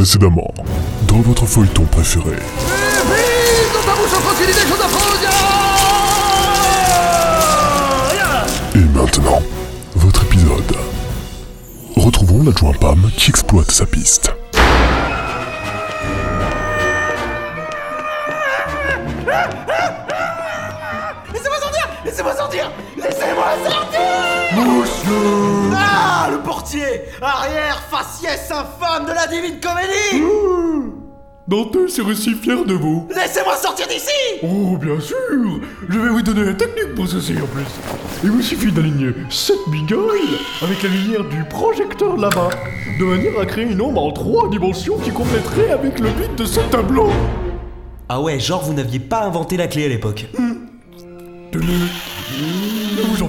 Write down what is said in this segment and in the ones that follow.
Précédemment, dans votre feuilleton préféré. Et maintenant, votre épisode. Retrouvons l'adjoint Pam qui exploite sa piste. Laissez-moi sortir Laissez-moi sortir Laissez-moi sortir Monsieur Ah Le portier Arrière, faciès infâme de la divine comédie Dante serait si fier de vous. Laissez-moi sortir d'ici Oh, bien sûr Je vais vous donner la technique pour ceci en plus. Il vous suffit d'aligner cette bigole avec la lumière du projecteur là-bas, de manière à créer une ombre en trois dimensions qui compléterait avec le but de ce tableau. Ah ouais, genre vous n'aviez pas inventé la clé à l'époque. Tenez.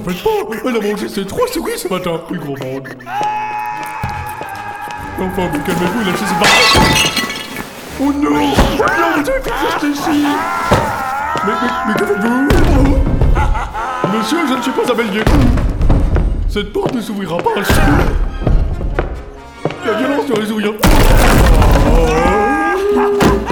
Vous pas Elle a mangé ses trois souris ce matin, plus grand monde. Enfin, mais calmez-vous, lâchez ses barres. Oh non Non, vous avez fait ici Mais, mais, mais que faites-vous Monsieur, je ne suis pas un bélier. Cette porte ne s'ouvrira pas. La violence ne résout rien. La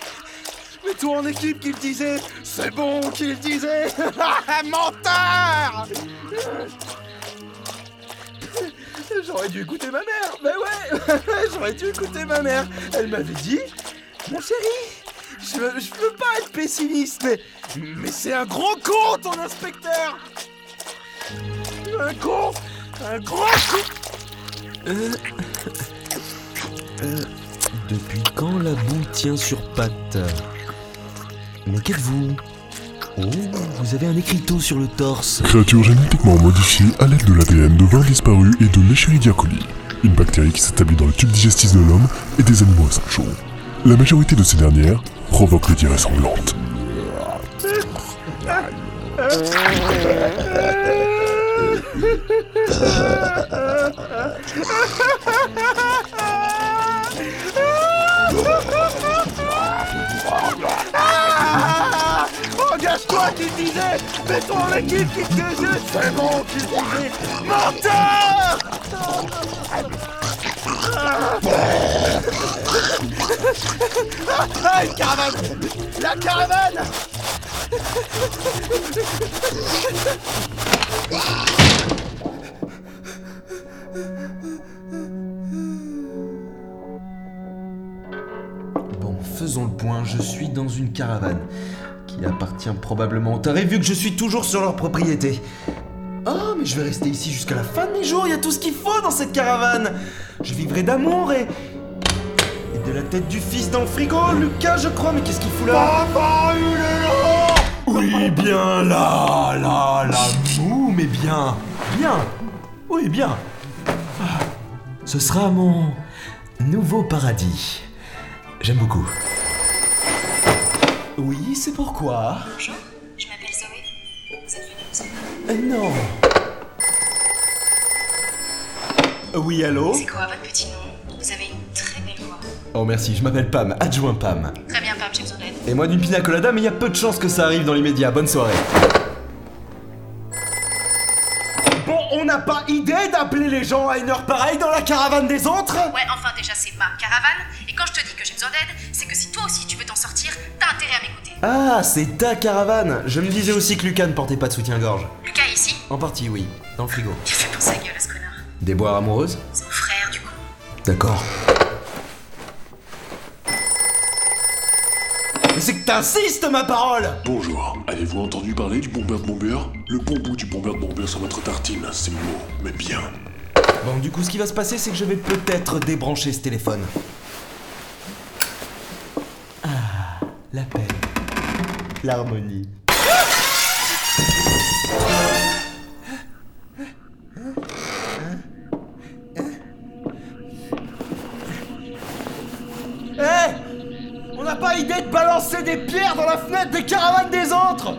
Mets-toi en équipe qu'il disait C'est bon qu'il disait. Menteur. J'aurais dû écouter ma mère. Ben ouais J'aurais dû écouter ma mère. Elle m'avait dit Mon chéri je je veux pas être pessimiste, mais, mais c'est un gros con ton inspecteur. Un con Un gros con. Depuis quand la boue tient sur pattes? Mais qu'êtes-vous Oh, vous avez un écriteau sur le torse. Créature génétiquement modifiée à l'aide de l'ADN de 20 disparus et de l'Escherichia coli, une bactérie qui s'établit dans le tube digestif de l'homme et des animaux à cinq jours. La majorité de ces dernières provoquent des diarrhées sanglantes. Mets-toi en équipe qu'il disait C'est bon qu'il disait Menteur Ah, une caravane! La caravane! Bon, faisons le point, je suis dans une caravane qui appartient probablement aux tarés vu que je suis toujours sur leur propriété. Oh, mais je vais rester ici jusqu'à la fin de mes jours, il y a tout ce qu'il faut dans cette caravane. Je vivrai d'amour et... et de la tête du fils dans le frigo, Lucas je crois, mais qu'est-ce qu'il fout là? Papa, il est là Oui, bien là, là, là, mou, mais bien, bien, oui, bien. Ah, Ce sera mon nouveau paradis. J'aime beaucoup. Oui, c'est pourquoi. Bonjour, je m'appelle Zoé. Vous êtes venu nous aider Euh, non. Euh, Oui, allô C'est quoi votre petit nom? Vous avez une très belle voix. Oh merci, je m'appelle Pam, adjoint Pam. Très bien, Pam, j'ai besoin d'aide. Et moi d'une pina colada, mais il y a peu de chances que ça arrive dans l'immédiat. Bonne soirée. Bon, on n'a pas idée d'appeler les gens à une heure pareille dans la caravane des autres? Ouais, enfin, déjà, c'est ma caravane. Et quand je te dis que j'ai besoin d'aide, c'est que si toi aussi tu veux t'en sortir, t'as intérêt à m'écouter. Ah, c'est ta caravane Je me disais aussi que Lucas ne portait pas de soutien-gorge. Lucas est ici? En partie, oui. Dans le frigo. A fait pour sa gueule à ce connard. Des boires amoureuses? Mon frère, du coup. D'accord. Mais c'est que t'insistes, ma parole Bonjour, avez-vous entendu parler du bombeur de bombeur Le bon bout du bombeur de bombeur sur votre tartine, c'est mou, mais bien. Bon, du coup, ce qui va se passer, c'est que je vais peut-être débrancher ce téléphone. la paix, l'harmonie. Hé, on n'a pas idée de balancer des pierres dans la fenêtre des caravanes des autres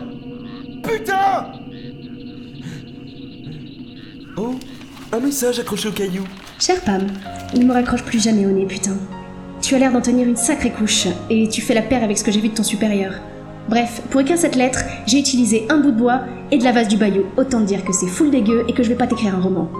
Putain Oh Un message accroché au caillou. Cher Pam, ne me raccroche plus jamais au nez, putain. Tu as l'air d'en tenir une sacrée couche, et tu fais la paire avec ce que j'ai vu de ton supérieur. Bref, pour écrire cette lettre, j'ai utilisé un bout de bois et de la vase du bayou. Autant dire que c'est full dégueu et que je vais pas t'écrire un roman.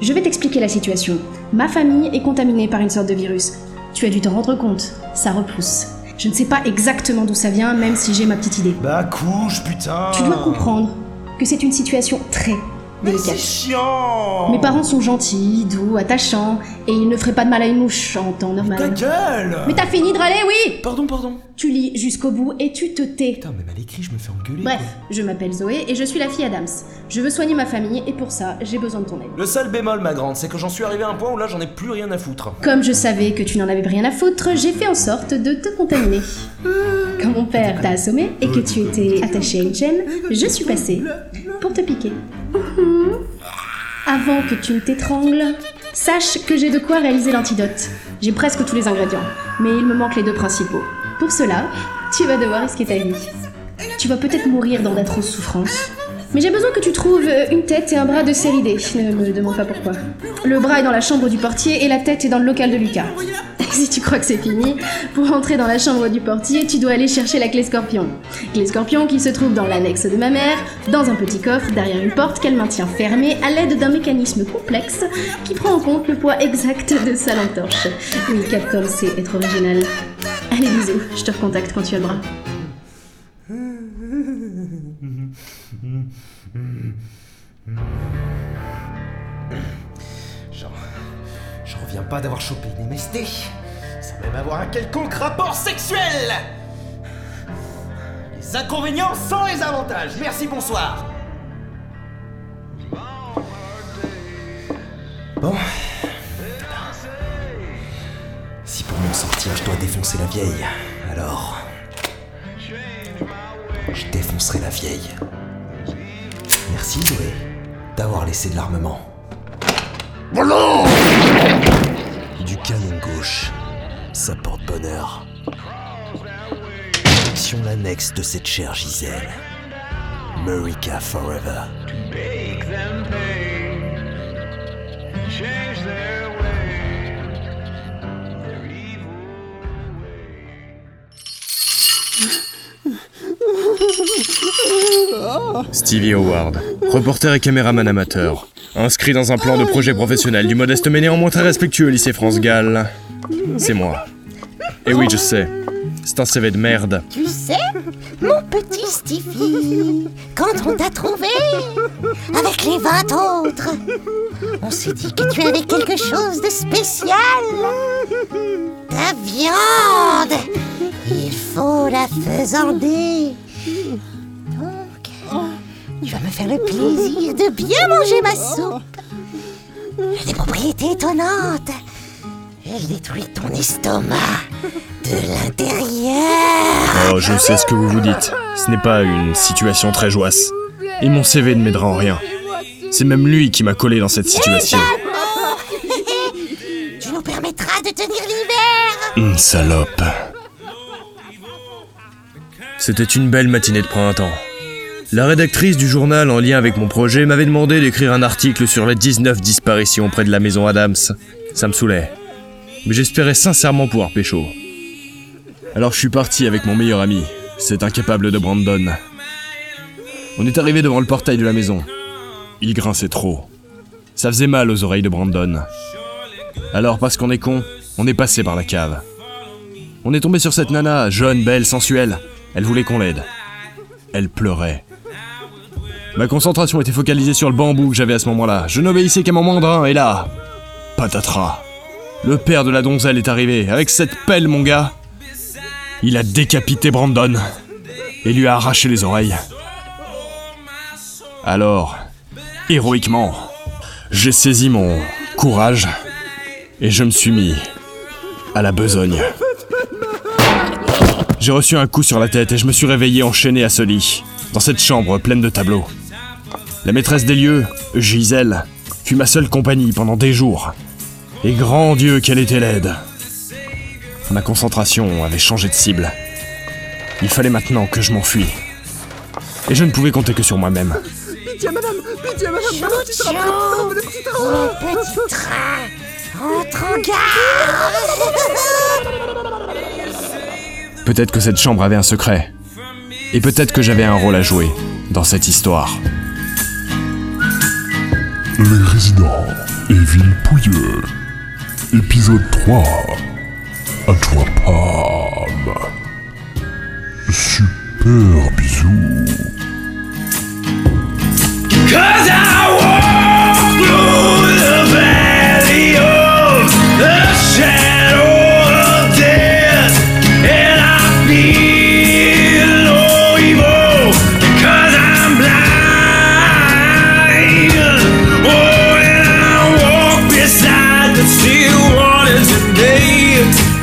Je vais t'expliquer la situation. Ma famille est contaminée par une sorte de virus. Tu as dû t'en rendre compte. Ça repousse. Je ne sais pas exactement d'où ça vient, même si j'ai ma petite idée. Bah couche, putain Tu dois comprendre que c'est une situation très délicate. c'est chiant Mes parents sont gentils, doux, attachants, et ils ne feraient pas de mal à une mouche en temps Ta normal. gueule Mais t'as fini de râler, oui Pardon, pardon. Tu lis jusqu'au bout et tu te tais. Putain, même à l'écrit, je me fais engueuler. Bref, quoi. je m'appelle Zoé et je suis la fille Adams. Je veux soigner ma famille et pour ça, j'ai besoin de ton aide. Le seul bémol, ma grande, c'est que j'en suis arrivé à un point où là, j'en ai plus rien à foutre. Comme je savais que tu n'en avais rien à foutre, j'ai fait en sorte de te contaminer. Quand mon père t'a assommé et que tu étais attaché à une chaîne, je suis passée pour te piquer. Avant que tu ne t'étrangles, sache que j'ai de quoi réaliser l'antidote. J'ai presque tous les ingrédients, mais il me manque les deux principaux. Pour cela, tu vas devoir risquer ta vie. Tu vas peut-être mourir dans d'atroces souffrances. Mais j'ai besoin que tu trouves euh, une tête et un bras de série D. Ne me demande pas pourquoi. Le bras est dans la chambre du portier et la tête est dans le local de Lucas. Si tu crois que c'est fini, pour entrer dans la chambre du portier, tu dois aller chercher la clé scorpion. Clé scorpion qui se trouve dans l'annexe de ma mère, dans un petit coffre derrière une porte qu'elle maintient fermée à l'aide d'un mécanisme complexe qui prend en compte le poids exact de sa lampe torche. Oui, Capcom sait être original. Allez, bisous, je te recontacte quand tu as le bras. Pas d'avoir chopé une MST, sans même avoir un quelconque rapport sexuel Les inconvénients sans les avantages. Merci, bonsoir. Bon. Si pour m'en sortir, je dois défoncer la vieille, alors... Je défoncerai la vieille. Merci Zoé d'avoir laissé de l'armement. Du canon gauche, ça porte bonheur. Action l'annexe de cette chère Gisèle. Murica Forever. Stevie Howard, reporter et caméraman amateur, inscrit dans un plan de projet professionnel du modeste mais néanmoins très respectueux lycée France Gall. C'est moi. Et oui, je sais, c'est un CV de merde. Tu sais, mon petit Stevie, quand on t'a trouvé avec les 20 autres, on s'est dit que tu avais quelque chose de spécial. Ta viande, il faut la faisander. Tu vas me faire le plaisir de bien manger ma soupe. Des propriétés étonnantes. Elle détruit ton estomac de l'intérieur. Oh, je sais ce que vous vous dites. Ce n'est pas une situation très joyeuse. Et mon CV ne m'aidera en rien. C'est même lui qui m'a collé dans cette situation. Tu nous permettras de tenir l'hiver. Hum, salope. C'était une belle matinée de printemps. La rédactrice du journal en lien avec mon projet m'avait demandé d'écrire un article sur les 19 disparitions près de la maison Adams. Ça me saoulait. Mais j'espérais sincèrement pouvoir pécho. Alors je suis parti avec mon meilleur ami, cet incapable de Brandon. On est arrivé devant le portail de la maison. Il grinçait trop. Ça faisait mal aux oreilles de Brandon. Alors parce qu'on est con, on est passé par la cave. On est tombé sur cette nana, jeune, belle, sensuelle. Elle voulait qu'on l'aide. Elle pleurait. Ma concentration était focalisée sur le bambou que j'avais à ce moment-là. Je n'obéissais qu'à mon mandrin, et là... Patatras. Le père de la donzelle est arrivé, avec cette pelle, mon gars. Il a décapité Brandon. Et lui a arraché les oreilles. Alors, héroïquement, j'ai saisi mon courage et je me suis mis à la besogne. J'ai reçu un coup sur la tête et je me suis réveillé enchaîné à ce lit, dans cette chambre pleine de tableaux. La maîtresse des lieux, Gisèle, fut ma seule compagnie pendant des jours. Et grand Dieu qu'elle était laide. Ma concentration avait changé de cible. Il fallait maintenant que je m'enfuis. Et je ne pouvais compter que sur moi-même. Pitié, madame Pitié, madame petit train Chouchou, Mon petit train mon petit train, entre en gare Peut-être que cette chambre avait un secret. Et peut-être que j'avais un rôle à jouer dans cette histoire. Et villes pouilleux. Épisode 3. Adjoint Pam. Super bisous.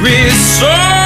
be so